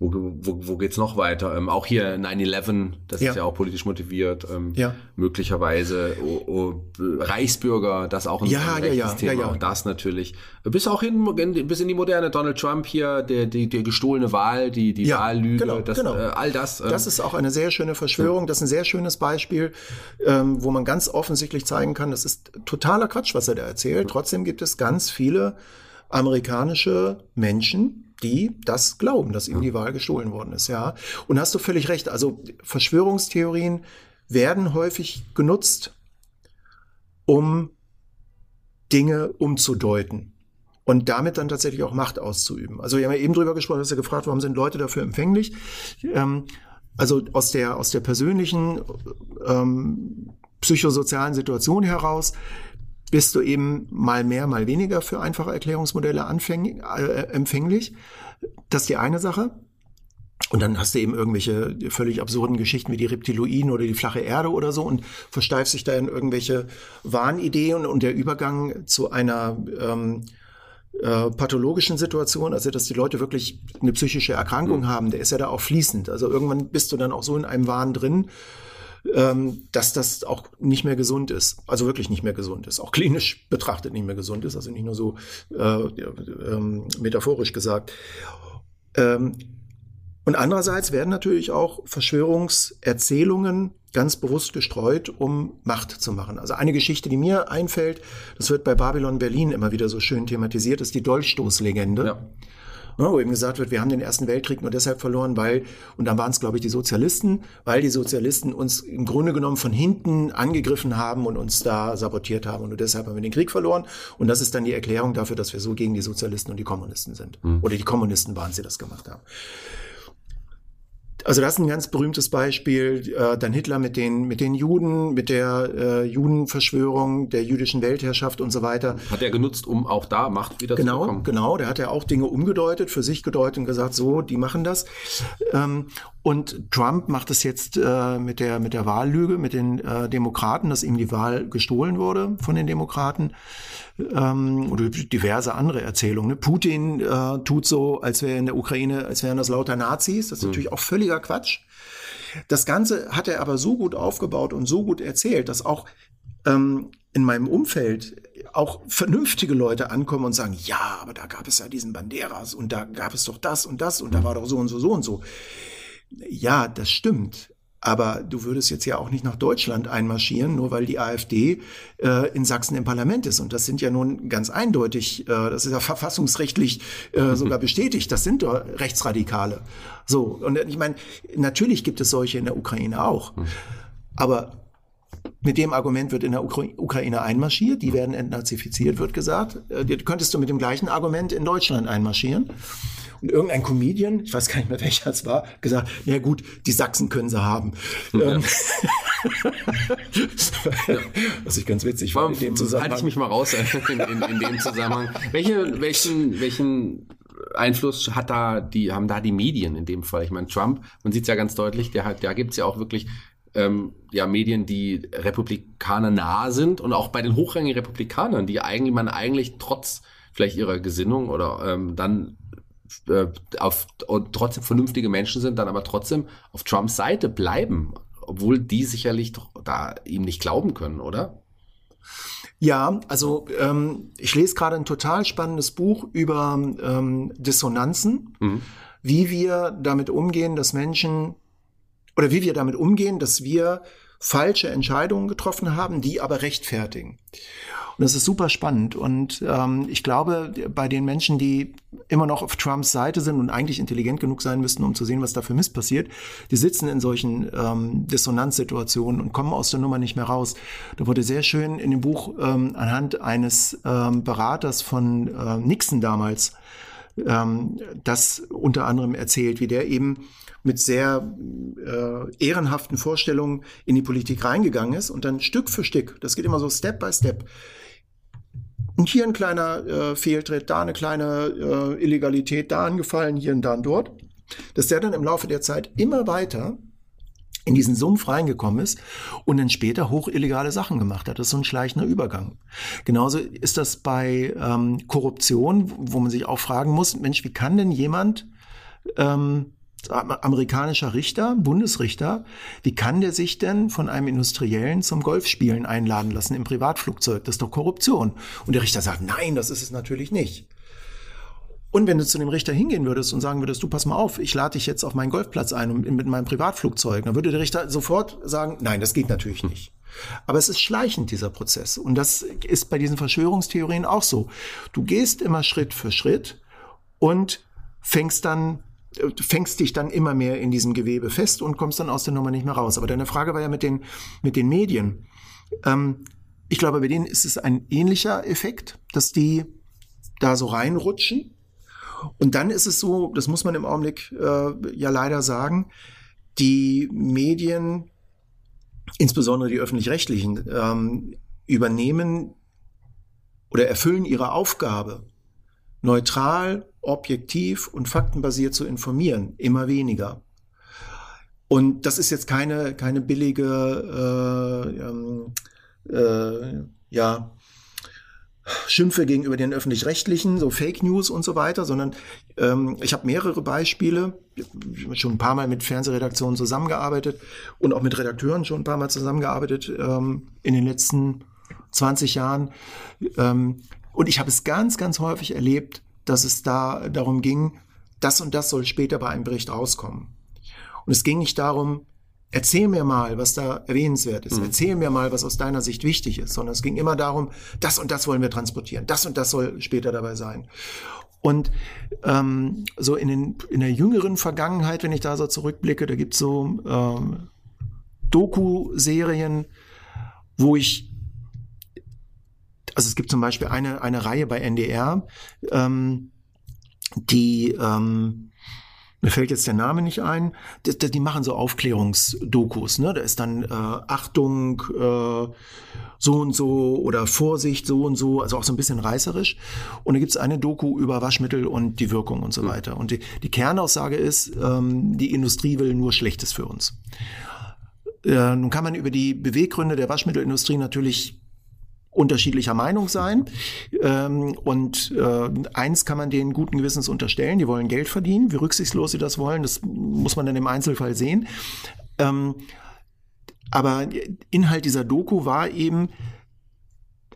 Speaker 2: wo, wo, wo geht's noch weiter? Ähm, auch hier 9-11, das ja. ist ja auch politisch motiviert. Ähm, ja. Möglicherweise oh, oh, Reichsbürger, das auch ein,
Speaker 3: ja, ein ja, ja,
Speaker 2: Thema.
Speaker 3: Ja.
Speaker 2: Auch das natürlich. Bis auch hin, bis in die moderne Donald Trump hier, der, die, die gestohlene Wahl, die, die Wahllüge,
Speaker 3: genau,
Speaker 2: das,
Speaker 3: genau.
Speaker 2: Äh, all das.
Speaker 3: Ähm, das ist auch eine sehr schöne Verschwörung. Das ist ein sehr schönes Beispiel, ähm, wo man ganz offensichtlich zeigen kann, das ist totaler Quatsch, was er da erzählt. Trotzdem gibt es ganz viele amerikanische Menschen, die das glauben, dass ihm die Wahl gestohlen worden ist, ja. Und hast du völlig recht. Also Verschwörungstheorien werden häufig genutzt, um Dinge umzudeuten und damit dann tatsächlich auch Macht auszuüben. Also wir haben ja eben drüber gesprochen, hast ja gefragt, warum sind Leute dafür empfänglich? Ähm, also aus der aus der persönlichen ähm, psychosozialen Situation heraus bist du eben mal mehr, mal weniger für einfache Erklärungsmodelle anfäng, äh, empfänglich. Das ist die eine Sache. Und dann hast du eben irgendwelche völlig absurden Geschichten wie die Reptiloiden oder die flache Erde oder so und versteifst sich da in irgendwelche Wahnideen und der Übergang zu einer ähm, äh, pathologischen Situation, also dass die Leute wirklich eine psychische Erkrankung mhm. haben, der ist ja da auch fließend. Also irgendwann bist du dann auch so in einem Wahn drin, ähm, dass das auch nicht mehr gesund ist. Also wirklich nicht mehr gesund ist. Auch klinisch betrachtet nicht mehr gesund ist. Also nicht nur so äh, äh, metaphorisch gesagt. Ähm, und andererseits werden natürlich auch Verschwörungserzählungen ganz bewusst gestreut, um Macht zu machen. Also eine Geschichte, die mir einfällt, das wird bei Babylon Berlin immer wieder so schön thematisiert, ist die Dolchstoßlegende. Ja. Ja, wo eben gesagt wird, wir haben den Ersten Weltkrieg nur deshalb verloren, weil, und dann waren es, glaube ich, die Sozialisten, weil die Sozialisten uns im Grunde genommen von hinten angegriffen haben und uns da sabotiert haben. Und nur deshalb haben wir den Krieg verloren. Und das ist dann die Erklärung dafür, dass wir so gegen die Sozialisten und die Kommunisten sind. Mhm. Oder die Kommunisten waren, sie das gemacht haben. Also das ist ein ganz berühmtes Beispiel. Äh, dann Hitler mit den, mit den Juden, mit der äh, Judenverschwörung, der jüdischen Weltherrschaft und so weiter.
Speaker 2: Hat er genutzt, um auch da Macht wieder
Speaker 3: genau,
Speaker 2: zu bekommen?
Speaker 3: Genau, genau. Der hat ja auch Dinge umgedeutet, für sich gedeutet und gesagt, so, die machen das. Ähm, und Trump macht es jetzt äh, mit, der, mit der Wahllüge, mit den äh, Demokraten, dass ihm die Wahl gestohlen wurde von den Demokraten ähm, oder diverse andere Erzählungen. Ne? Putin äh, tut so, als wäre in der Ukraine, als wären das lauter Nazis. Das ist mhm. natürlich auch völliger Quatsch. Das Ganze hat er aber so gut aufgebaut und so gut erzählt, dass auch ähm, in meinem Umfeld auch vernünftige Leute ankommen und sagen, ja, aber da gab es ja diesen Banderas und da gab es doch das und das und da war doch so und so so und so. Ja, das stimmt. Aber du würdest jetzt ja auch nicht nach Deutschland einmarschieren, nur weil die AfD äh, in Sachsen im Parlament ist. Und das sind ja nun ganz eindeutig, äh, das ist ja verfassungsrechtlich äh, sogar bestätigt, das sind doch Rechtsradikale. So, und ich meine, natürlich gibt es solche in der Ukraine auch. Aber mit dem Argument wird in der Ukra Ukraine einmarschiert, die werden entnazifiziert, wird gesagt. Äh, könntest du mit dem gleichen Argument in Deutschland einmarschieren. Und irgendein Comedian, ich weiß gar nicht mehr welcher es war, gesagt, ja gut, die Sachsen können sie haben. Ja. Ähm, Was ich ganz witzig
Speaker 2: fand in dem Zusammenhang. Halte ich mich mal raus in, in, in dem Zusammenhang. Welche, welchen, welchen Einfluss hat da die, haben da die Medien in dem Fall? Ich meine, Trump, man sieht es ja ganz deutlich, der hat, da gibt es ja auch wirklich ähm, ja, Medien, die Republikaner nah sind und auch bei den hochrangigen Republikanern, die eigentlich man eigentlich trotz vielleicht ihrer Gesinnung oder ähm, dann äh, auf trotzdem vernünftige Menschen sind, dann aber trotzdem auf Trumps Seite bleiben, obwohl die sicherlich doch da ihm nicht glauben können, oder?
Speaker 3: Ja, also ähm, ich lese gerade ein total spannendes Buch über ähm, Dissonanzen, mhm. wie wir damit umgehen, dass Menschen oder wie wir damit umgehen, dass wir falsche Entscheidungen getroffen haben, die aber rechtfertigen. Und das ist super spannend. Und ähm, ich glaube, bei den Menschen, die immer noch auf Trumps Seite sind und eigentlich intelligent genug sein müssten, um zu sehen, was da für Mist passiert, die sitzen in solchen ähm, Dissonanzsituationen und kommen aus der Nummer nicht mehr raus. Da wurde sehr schön in dem Buch ähm, anhand eines ähm, Beraters von äh, Nixon damals ähm, das unter anderem erzählt, wie der eben mit sehr äh, ehrenhaften Vorstellungen in die Politik reingegangen ist und dann Stück für Stück, das geht immer so Step by Step, und hier ein kleiner äh, Fehltritt, da eine kleine äh, Illegalität, da angefallen, hier und da und dort. Dass der dann im Laufe der Zeit immer weiter in diesen Sumpf reingekommen ist und dann später hoch illegale Sachen gemacht hat. Das ist so ein schleichender Übergang. Genauso ist das bei ähm, Korruption, wo man sich auch fragen muss, Mensch, wie kann denn jemand ähm, amerikanischer Richter, Bundesrichter, wie kann der sich denn von einem Industriellen zum Golfspielen einladen lassen im Privatflugzeug? Das ist doch Korruption. Und der Richter sagt, nein, das ist es natürlich nicht. Und wenn du zu dem Richter hingehen würdest und sagen würdest, du pass mal auf, ich lade dich jetzt auf meinen Golfplatz ein mit meinem Privatflugzeug, dann würde der Richter sofort sagen, nein, das geht natürlich nicht. Aber es ist schleichend, dieser Prozess. Und das ist bei diesen Verschwörungstheorien auch so. Du gehst immer Schritt für Schritt und fängst dann du fängst dich dann immer mehr in diesem Gewebe fest und kommst dann aus der Nummer nicht mehr raus. Aber deine Frage war ja mit den, mit den Medien. Ähm, ich glaube, bei denen ist es ein ähnlicher Effekt, dass die da so reinrutschen. Und dann ist es so, das muss man im Augenblick äh, ja leider sagen, die Medien, insbesondere die öffentlich-rechtlichen, ähm, übernehmen oder erfüllen ihre Aufgabe neutral, objektiv und faktenbasiert zu informieren, immer weniger. Und das ist jetzt keine, keine billige, äh, ähm, äh, ja, Schimpfe gegenüber den öffentlich-rechtlichen, so Fake News und so weiter, sondern ähm, ich habe mehrere Beispiele, schon ein paar Mal mit Fernsehredaktionen zusammengearbeitet und auch mit Redakteuren schon ein paar Mal zusammengearbeitet ähm, in den letzten 20 Jahren. Ähm, und ich habe es ganz, ganz häufig erlebt, dass es da darum ging, das und das soll später bei einem Bericht rauskommen. Und es ging nicht darum, erzähl mir mal, was da erwähnenswert ist. Mhm. Erzähl mir mal, was aus deiner Sicht wichtig ist. Sondern es ging immer darum, das und das wollen wir transportieren. Das und das soll später dabei sein. Und ähm, so in, den, in der jüngeren Vergangenheit, wenn ich da so zurückblicke, da gibt's so ähm, Doku-Serien, wo ich also es gibt zum Beispiel eine, eine Reihe bei NDR, ähm, die ähm, mir fällt jetzt der Name nicht ein, die, die machen so Aufklärungsdokus, ne? Da ist dann äh, Achtung, äh, so und so oder Vorsicht, so und so, also auch so ein bisschen reißerisch. Und da gibt's eine Doku über Waschmittel und die Wirkung und so hm. weiter. Und die, die Kernaussage ist, ähm, die Industrie will nur Schlechtes für uns. Äh, nun kann man über die Beweggründe der Waschmittelindustrie natürlich unterschiedlicher Meinung sein. Ähm, und äh, eins kann man denen guten Gewissens unterstellen, die wollen Geld verdienen. Wie rücksichtslos sie das wollen, das muss man dann im Einzelfall sehen. Ähm, aber Inhalt dieser Doku war eben,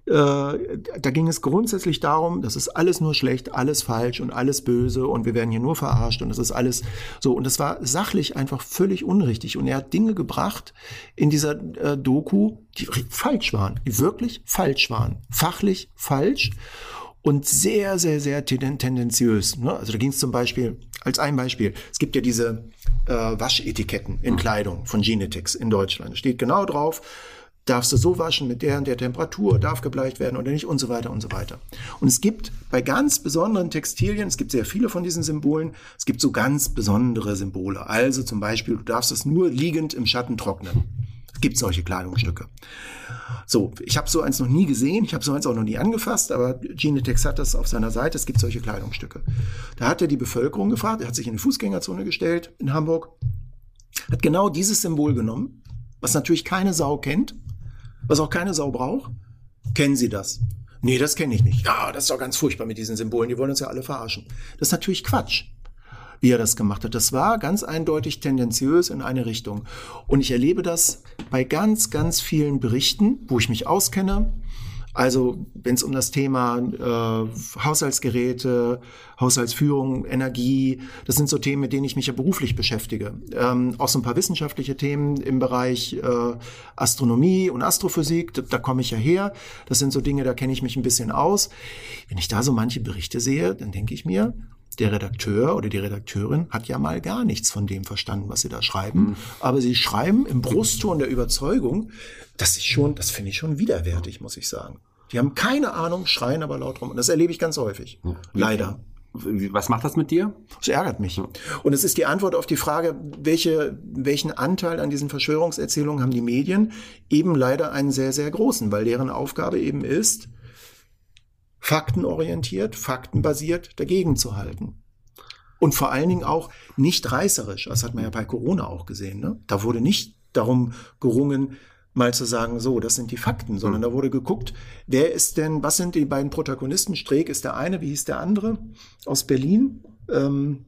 Speaker 3: da ging es grundsätzlich darum, das ist alles nur schlecht, alles falsch und alles böse und wir werden hier nur verarscht und das ist alles so. Und das war sachlich einfach völlig unrichtig. Und er hat Dinge gebracht in dieser äh, Doku, die falsch waren, die wirklich falsch waren, fachlich falsch und sehr, sehr, sehr tendenziös. Ne? Also da ging es zum Beispiel, als ein Beispiel, es gibt ja diese äh, Waschetiketten in Kleidung von Genetics in Deutschland. Da steht genau drauf, darfst du so waschen mit der und der Temperatur, darf gebleicht werden oder nicht und so weiter und so weiter. Und es gibt bei ganz besonderen Textilien, es gibt sehr viele von diesen Symbolen, es gibt so ganz besondere Symbole. Also zum Beispiel, du darfst es nur liegend im Schatten trocknen. Es gibt solche Kleidungsstücke. So, ich habe so eins noch nie gesehen, ich habe so eins auch noch nie angefasst, aber Genetex hat das auf seiner Seite, es gibt solche Kleidungsstücke. Da hat er die Bevölkerung gefragt, er hat sich in die Fußgängerzone gestellt in Hamburg, hat genau dieses Symbol genommen, was natürlich keine Sau kennt, was auch keine Sau braucht? Kennen Sie das? Nee, das kenne ich nicht. Ja, das ist doch ganz furchtbar mit diesen Symbolen. Die wollen uns ja alle verarschen. Das ist natürlich Quatsch, wie er das gemacht hat. Das war ganz eindeutig tendenziös in eine Richtung. Und ich erlebe das bei ganz, ganz vielen Berichten, wo ich mich auskenne, also wenn es um das Thema äh, Haushaltsgeräte, Haushaltsführung, Energie, das sind so Themen, mit denen ich mich ja beruflich beschäftige. Ähm, auch so ein paar wissenschaftliche Themen im Bereich äh, Astronomie und Astrophysik, da, da komme ich ja her. Das sind so Dinge, da kenne ich mich ein bisschen aus. Wenn ich da so manche Berichte sehe, dann denke ich mir, der Redakteur oder die Redakteurin hat ja mal gar nichts von dem verstanden, was sie da schreiben. Mhm. Aber sie schreiben im Brustton der Überzeugung, das ist schon, das finde ich schon widerwärtig, muss ich sagen. Die haben keine Ahnung, schreien aber laut rum. Und das erlebe ich ganz häufig. Ja. Leider.
Speaker 2: Was macht das mit dir?
Speaker 3: Es ärgert mich. Und es ist die Antwort auf die Frage, welche, welchen Anteil an diesen Verschwörungserzählungen haben die Medien? Eben leider einen sehr, sehr großen, weil deren Aufgabe eben ist, faktenorientiert, faktenbasiert dagegen zu halten. Und vor allen Dingen auch nicht reißerisch. Das hat man ja bei Corona auch gesehen. Ne? Da wurde nicht darum gerungen, mal zu sagen, so, das sind die Fakten, sondern mhm. da wurde geguckt, wer ist denn, was sind die beiden Protagonisten? Streeck ist der eine, wie hieß der andere? Aus Berlin. Ähm,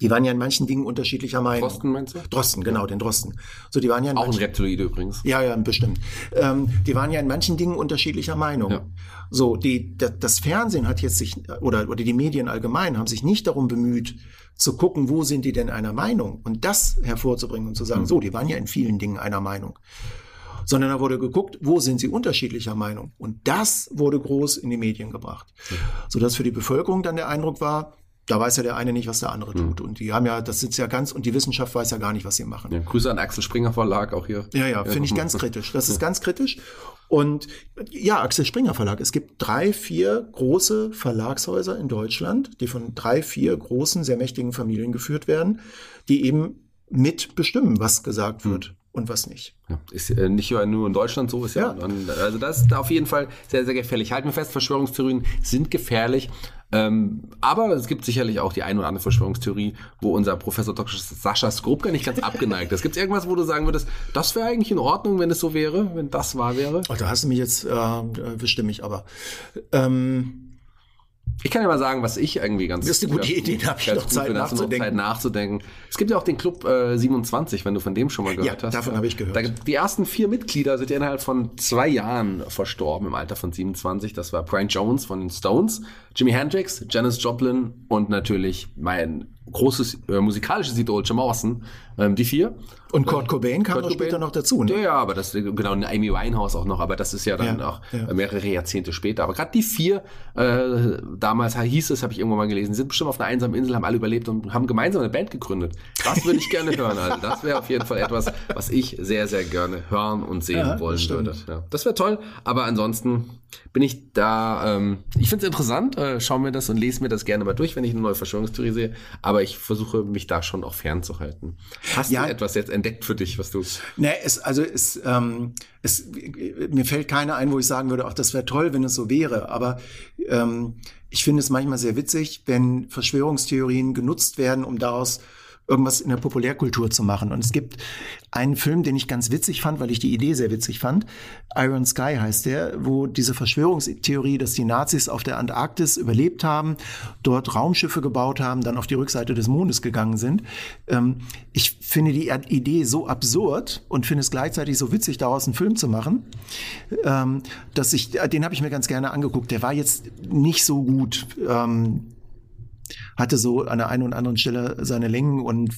Speaker 3: die waren ja in manchen Dingen unterschiedlicher Meinung.
Speaker 2: Drosten meinst du?
Speaker 3: Drosten, genau, ja. den Drosten. So, die waren ja
Speaker 2: Auch ein Reptiloide übrigens.
Speaker 3: Ja, ja, bestimmt. Ähm, die waren ja in manchen Dingen unterschiedlicher Meinung. Ja. So, die, das Fernsehen hat jetzt sich, oder, oder die Medien allgemein haben sich nicht darum bemüht, zu gucken, wo sind die denn einer Meinung und das hervorzubringen und zu sagen, mhm. so, die waren ja in vielen Dingen einer Meinung sondern da wurde geguckt, wo sind sie unterschiedlicher Meinung. Und das wurde groß in die Medien gebracht. Sodass für die Bevölkerung dann der Eindruck war, da weiß ja der eine nicht, was der andere hm. tut. Und die haben ja, das sitzt ja ganz, und die Wissenschaft weiß ja gar nicht, was sie machen. Ja,
Speaker 2: Grüße an Axel Springer Verlag auch hier.
Speaker 3: Ja, ja, finde ich ganz kritisch. Das ist ganz kritisch. Und ja, Axel Springer Verlag. Es gibt drei, vier große Verlagshäuser in Deutschland, die von drei, vier großen, sehr mächtigen Familien geführt werden, die eben mitbestimmen, was gesagt hm. wird und was nicht.
Speaker 2: Ja, ist äh, nicht nur in Deutschland so, ist ja. ja. also das ist auf jeden Fall sehr, sehr gefährlich. Halten wir fest, Verschwörungstheorien sind gefährlich. Ähm, aber es gibt sicherlich auch die ein oder andere Verschwörungstheorie, wo unser Professor Dr. Sascha Skrupka nicht ganz abgeneigt ist. Gibt es irgendwas, wo du sagen würdest, das wäre eigentlich in Ordnung, wenn es so wäre, wenn das wahr wäre?
Speaker 3: Oh, da hast du mich jetzt, äh, bestimmt mich aber. Ähm
Speaker 2: ich kann ja mal sagen, was ich irgendwie ganz.
Speaker 3: Das ist eine gute Idee, da habe ich noch Zeit nachzudenken.
Speaker 2: Zeit nachzudenken. Es gibt ja auch den Club äh, 27, wenn du von dem schon mal gehört
Speaker 3: ja,
Speaker 2: hast.
Speaker 3: davon habe ich gehört. Da,
Speaker 2: die ersten vier Mitglieder sind ja innerhalb von zwei Jahren verstorben im Alter von 27. Das war Brian Jones von den Stones, Jimi Hendrix, Janis Joplin und natürlich mein großes äh, musikalisches Idol Jim Morrison, ähm, die vier.
Speaker 3: Und Kurt Cobain kam Kurt später noch dazu,
Speaker 2: ne? Ja, ja, aber das, genau, Amy Winehouse auch noch, aber das ist ja dann ja, auch ja. mehrere Jahrzehnte später. Aber gerade die vier, äh, damals hieß es, habe ich irgendwo mal gelesen, sind bestimmt auf einer einsamen Insel, haben alle überlebt und haben gemeinsam eine Band gegründet. Das würde ich gerne hören. Also das wäre auf jeden Fall etwas, was ich sehr, sehr gerne hören und sehen ja, wollen würde. Ja. Das wäre toll, aber ansonsten bin ich da, ähm, ich finde es interessant, äh, schau mir das und lese mir das gerne mal durch, wenn ich eine neue Verschwörungstheorie sehe, aber ich versuche mich da schon auch fernzuhalten. Hast ja, du etwas jetzt entdeckt für dich, was du...
Speaker 3: Nee, es, also es, ähm, es, mir fällt keiner ein, wo ich sagen würde, ach, das wäre toll, wenn es so wäre, aber ähm, ich finde es manchmal sehr witzig, wenn Verschwörungstheorien genutzt werden, um daraus irgendwas in der Populärkultur zu machen. Und es gibt einen Film, den ich ganz witzig fand, weil ich die Idee sehr witzig fand. Iron Sky heißt der, wo diese Verschwörungstheorie, dass die Nazis auf der Antarktis überlebt haben, dort Raumschiffe gebaut haben, dann auf die Rückseite des Mondes gegangen sind. Ähm, ich finde die Idee so absurd und finde es gleichzeitig so witzig, daraus einen Film zu machen, ähm, dass ich, den habe ich mir ganz gerne angeguckt. Der war jetzt nicht so gut. Ähm, hatte so an der einen oder anderen Stelle seine Längen und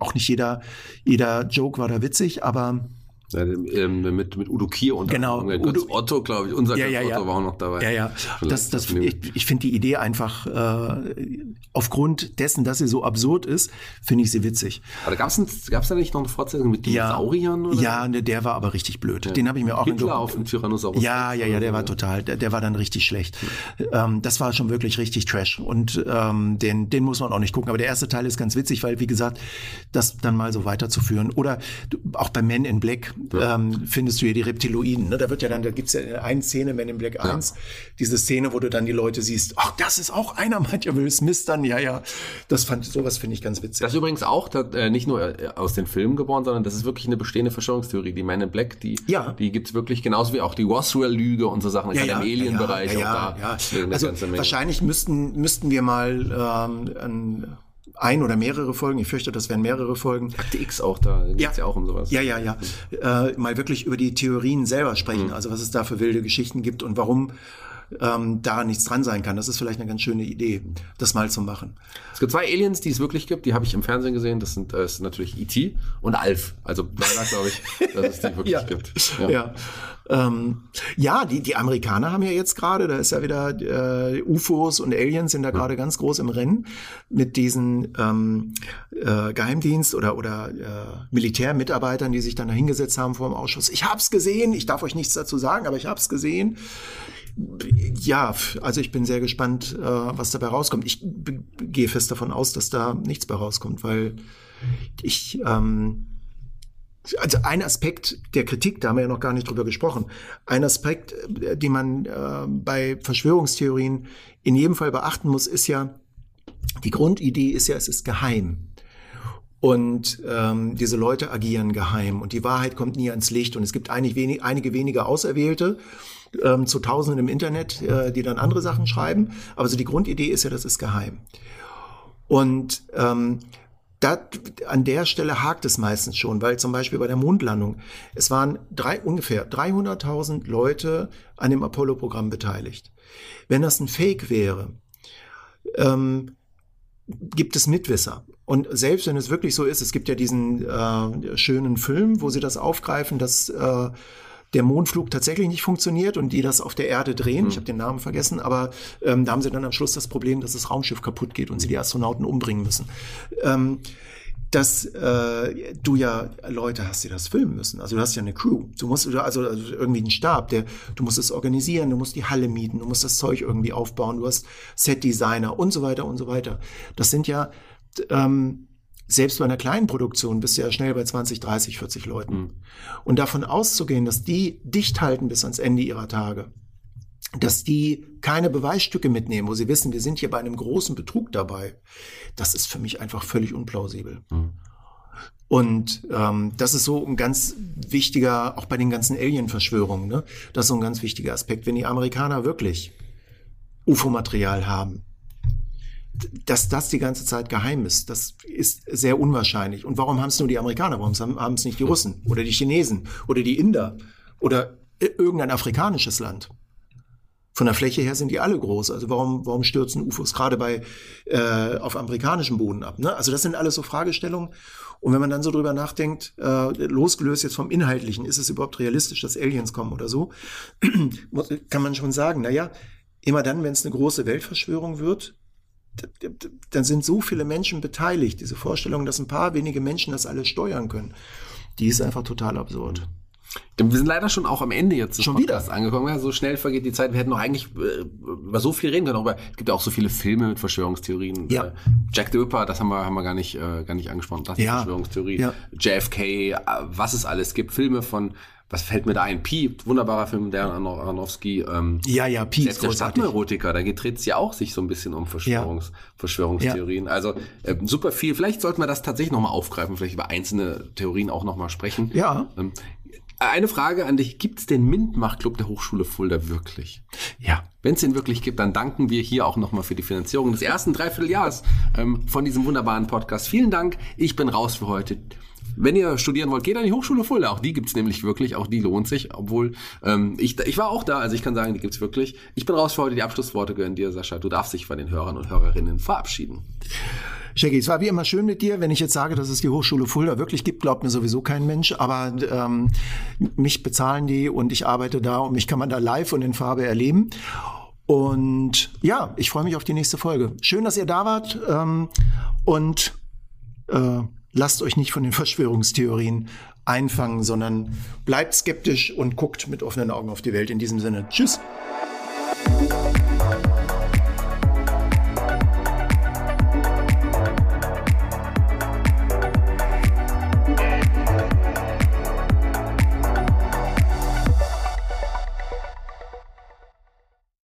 Speaker 3: auch nicht jeder, jeder Joke war da witzig, aber
Speaker 2: ja, ähm, mit, mit Udo Kier und
Speaker 3: genau,
Speaker 2: Udo, Otto, glaube ich. Unser
Speaker 3: ja, ja,
Speaker 2: Otto war auch noch dabei.
Speaker 3: Ja, ja. Das, das, ich ich finde die Idee einfach, äh, aufgrund dessen, dass sie so absurd ist, finde ich sie witzig.
Speaker 2: Aber gab es da nicht noch eine Fortsetzung mit Dinosauriern?
Speaker 3: Ja, oder? ja ne, der war aber richtig blöd. Ja. Den habe ich mir auch
Speaker 2: Hitler auf dem Tyrannosaurus.
Speaker 3: Ja, ja, ja, der war total, der, der war dann richtig schlecht. Ähm, das war schon wirklich richtig Trash. Und ähm, den, den muss man auch nicht gucken. Aber der erste Teil ist ganz witzig, weil, wie gesagt, das dann mal so weiterzuführen. Oder auch bei Men in Black ja. ähm, findest du ja die Reptiloiden. Ne? Da wird ja dann, da gibt's ja eine Szene, Men in Black ja. 1, diese Szene, wo du dann die Leute siehst, ach, das ist auch einer, meint ja Will Smith dann, ja, ja. Das fand, sowas finde ich ganz witzig.
Speaker 2: Das ist übrigens auch das, äh, nicht nur äh, aus den Filmen geboren, sondern das ist wirklich eine bestehende Verschwörungstheorie. Die Men in Black, die, ja. die gibt's wirklich genauso wie auch die Roswell-Lüge und so Sachen. Ja, ja, im Alien-Bereich
Speaker 3: ja, ja, ja, ja. Also wahrscheinlich müssten, müssten wir mal ähm, ein ein oder mehrere Folgen, ich fürchte, das wären mehrere Folgen.
Speaker 2: Akte X auch da, da ja. ja auch um sowas.
Speaker 3: Ja, ja, ja. Äh, mal wirklich über die Theorien selber sprechen, mhm. also was es da für wilde Geschichten gibt und warum ähm, da nichts dran sein kann. Das ist vielleicht eine ganz schöne Idee, das mal zu machen.
Speaker 2: Es gibt zwei Aliens, die es wirklich gibt, die habe ich im Fernsehen gesehen. Das sind äh, ist natürlich E.T. und Alf. Also da glaube ich, dass es die wirklich
Speaker 3: ja.
Speaker 2: gibt.
Speaker 3: Ja. ja. Ähm, ja, die, die Amerikaner haben ja jetzt gerade, da ist ja wieder äh, UFOs und Aliens sind da gerade ganz groß im Rennen mit diesen ähm, äh, Geheimdienst oder oder äh, Militärmitarbeitern, die sich dann da hingesetzt haben vor dem Ausschuss. Ich hab's gesehen, ich darf euch nichts dazu sagen, aber ich hab's gesehen. Ja, also ich bin sehr gespannt, äh, was dabei rauskommt. Ich gehe fest davon aus, dass da nichts bei rauskommt, weil ich ähm, also ein Aspekt der Kritik, da haben wir ja noch gar nicht drüber gesprochen, ein Aspekt, äh, den man äh, bei Verschwörungstheorien in jedem Fall beachten muss, ist ja, die Grundidee ist ja, es ist geheim. Und ähm, diese Leute agieren geheim und die Wahrheit kommt nie ans Licht und es gibt einige, wenig, einige wenige Auserwählte ähm, zu Tausenden im Internet, äh, die dann andere Sachen schreiben. Aber so die Grundidee ist ja, das ist geheim. Und ähm, dat, an der Stelle hakt es meistens schon, weil zum Beispiel bei der Mondlandung, es waren drei, ungefähr 300.000 Leute an dem Apollo-Programm beteiligt. Wenn das ein Fake wäre, ähm, gibt es Mitwisser. Und selbst wenn es wirklich so ist, es gibt ja diesen äh, schönen Film, wo sie das aufgreifen, dass äh, der Mondflug tatsächlich nicht funktioniert und die das auf der Erde drehen. Mhm. Ich habe den Namen vergessen, aber ähm, da haben sie dann am Schluss das Problem, dass das Raumschiff kaputt geht und sie die Astronauten umbringen müssen. Ähm, dass äh, du ja Leute hast, die das filmen müssen. Also du hast ja eine Crew. Du musst also, also irgendwie einen Stab, der du musst es organisieren, du musst die Halle mieten, du musst das Zeug irgendwie aufbauen, du hast Setdesigner und so weiter und so weiter. Das sind ja ähm, selbst bei einer kleinen Produktion bist du ja schnell bei 20, 30, 40 Leuten. Mhm. Und davon auszugehen, dass die dicht halten bis ans Ende ihrer Tage, dass die keine Beweisstücke mitnehmen, wo sie wissen, wir sind hier bei einem großen Betrug dabei, das ist für mich einfach völlig unplausibel. Mhm. Und ähm, das ist so ein ganz wichtiger, auch bei den ganzen Alien-Verschwörungen, ne? das ist so ein ganz wichtiger Aspekt. Wenn die Amerikaner wirklich UFO-Material haben, dass das die ganze Zeit geheim ist, das ist sehr unwahrscheinlich. Und warum haben es nur die Amerikaner? Warum haben es nicht die Russen oder die Chinesen oder die Inder oder irgendein afrikanisches Land? Von der Fläche her sind die alle groß. Also warum, warum stürzen UFOs gerade bei äh, auf amerikanischem Boden ab? Ne? Also das sind alles so Fragestellungen. Und wenn man dann so drüber nachdenkt, äh, losgelöst jetzt vom Inhaltlichen, ist es überhaupt realistisch, dass Aliens kommen oder so, kann man schon sagen, na ja, immer dann, wenn es eine große Weltverschwörung wird, dann sind so viele Menschen beteiligt. Diese Vorstellung, dass ein paar wenige Menschen das alles steuern können, die ist einfach total absurd.
Speaker 2: Wir sind leider schon auch am Ende jetzt
Speaker 3: schon wieder
Speaker 2: angekommen. Ja, so schnell vergeht die Zeit. Wir hätten noch eigentlich äh, über so viel reden können. Aber es gibt ja auch so viele Filme mit Verschwörungstheorien.
Speaker 3: Ja. Äh,
Speaker 2: Jack the Ripper, das haben wir, haben wir gar nicht, äh, gar nicht angesprochen. Das ist
Speaker 3: ja.
Speaker 2: Verschwörungstheorie.
Speaker 3: Ja.
Speaker 2: JFK, was es alles gibt. Filme von was fällt mir da ein? Pi, wunderbarer Film, der Aronofsky.
Speaker 3: Ähm, ja, ja, Pi
Speaker 2: ist der Stadtneurotiker, da dreht es ja auch sich so ein bisschen um Verschwörungs, ja. Verschwörungstheorien. Ja. Also äh, super viel. Vielleicht sollten wir das tatsächlich nochmal aufgreifen, vielleicht über einzelne Theorien auch nochmal sprechen.
Speaker 3: Ja.
Speaker 2: Ähm, eine Frage an dich. Gibt es den MINT-Mach-Club der Hochschule Fulda wirklich?
Speaker 3: Ja.
Speaker 2: Wenn es den wirklich gibt, dann danken wir hier auch nochmal für die Finanzierung des ersten Dreivierteljahres ähm, von diesem wunderbaren Podcast. Vielen Dank. Ich bin raus für heute. Wenn ihr studieren wollt, geht an die Hochschule Fulda. Auch die gibt's nämlich wirklich, auch die lohnt sich, obwohl ähm, ich, ich war auch da, also ich kann sagen, die gibt's wirklich. Ich bin raus für heute, die Abschlussworte gehören dir, Sascha. Du darfst dich von den Hörern und Hörerinnen verabschieden.
Speaker 3: Shaggy, es war wie immer schön mit dir. Wenn ich jetzt sage, dass es die Hochschule Fulda wirklich gibt, glaubt mir sowieso kein Mensch. Aber ähm, mich bezahlen die und ich arbeite da und mich kann man da live und in Farbe erleben. Und ja, ich freue mich auf die nächste Folge. Schön, dass ihr da wart. Ähm, und äh, lasst euch nicht von den Verschwörungstheorien einfangen, sondern bleibt skeptisch und guckt mit offenen Augen auf die Welt. In diesem Sinne, tschüss.